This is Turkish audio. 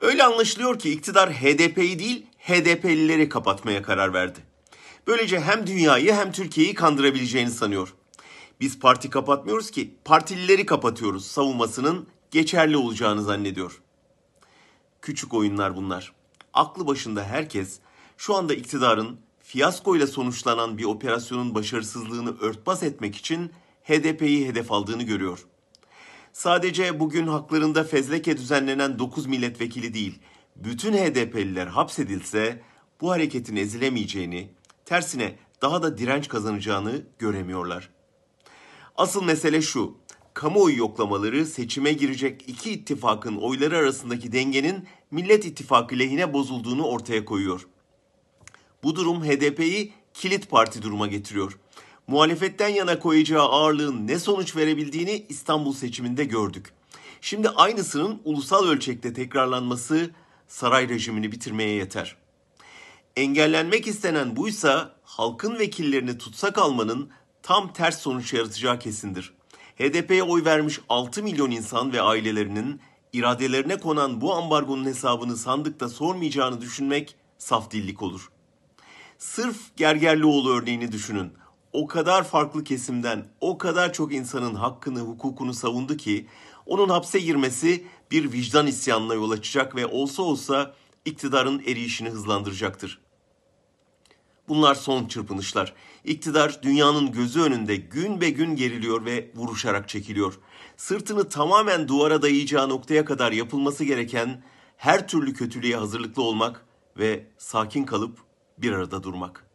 Öyle anlaşılıyor ki iktidar HDP'yi değil HDP'lileri kapatmaya karar verdi. Böylece hem dünyayı hem Türkiye'yi kandırabileceğini sanıyor. Biz parti kapatmıyoruz ki partilileri kapatıyoruz savunmasının geçerli olacağını zannediyor. Küçük oyunlar bunlar. Aklı başında herkes şu anda iktidarın fiyaskoyla sonuçlanan bir operasyonun başarısızlığını örtbas etmek için HDP'yi hedef aldığını görüyor. Sadece bugün haklarında fezleke düzenlenen 9 milletvekili değil, bütün HDP'liler hapsedilse bu hareketin ezilemeyeceğini, tersine daha da direnç kazanacağını göremiyorlar. Asıl mesele şu, kamuoyu yoklamaları seçime girecek iki ittifakın oyları arasındaki dengenin Millet İttifakı lehine bozulduğunu ortaya koyuyor. Bu durum HDP'yi kilit parti duruma getiriyor. Muhalefetten yana koyacağı ağırlığın ne sonuç verebildiğini İstanbul seçiminde gördük. Şimdi aynısının ulusal ölçekte tekrarlanması saray rejimini bitirmeye yeter. Engellenmek istenen buysa halkın vekillerini tutsak almanın tam ters sonuç yaratacağı kesindir. HDP'ye oy vermiş 6 milyon insan ve ailelerinin iradelerine konan bu ambargonun hesabını sandıkta sormayacağını düşünmek saf dillik olur. Sırf Gergerlioğlu örneğini düşünün. O kadar farklı kesimden o kadar çok insanın hakkını, hukukunu savundu ki onun hapse girmesi bir vicdan isyanına yol açacak ve olsa olsa iktidarın eriyişini hızlandıracaktır. Bunlar son çırpınışlar. İktidar dünyanın gözü önünde gün be gün geriliyor ve vuruşarak çekiliyor. Sırtını tamamen duvara dayayacağı noktaya kadar yapılması gereken her türlü kötülüğe hazırlıklı olmak ve sakin kalıp bir arada durmak.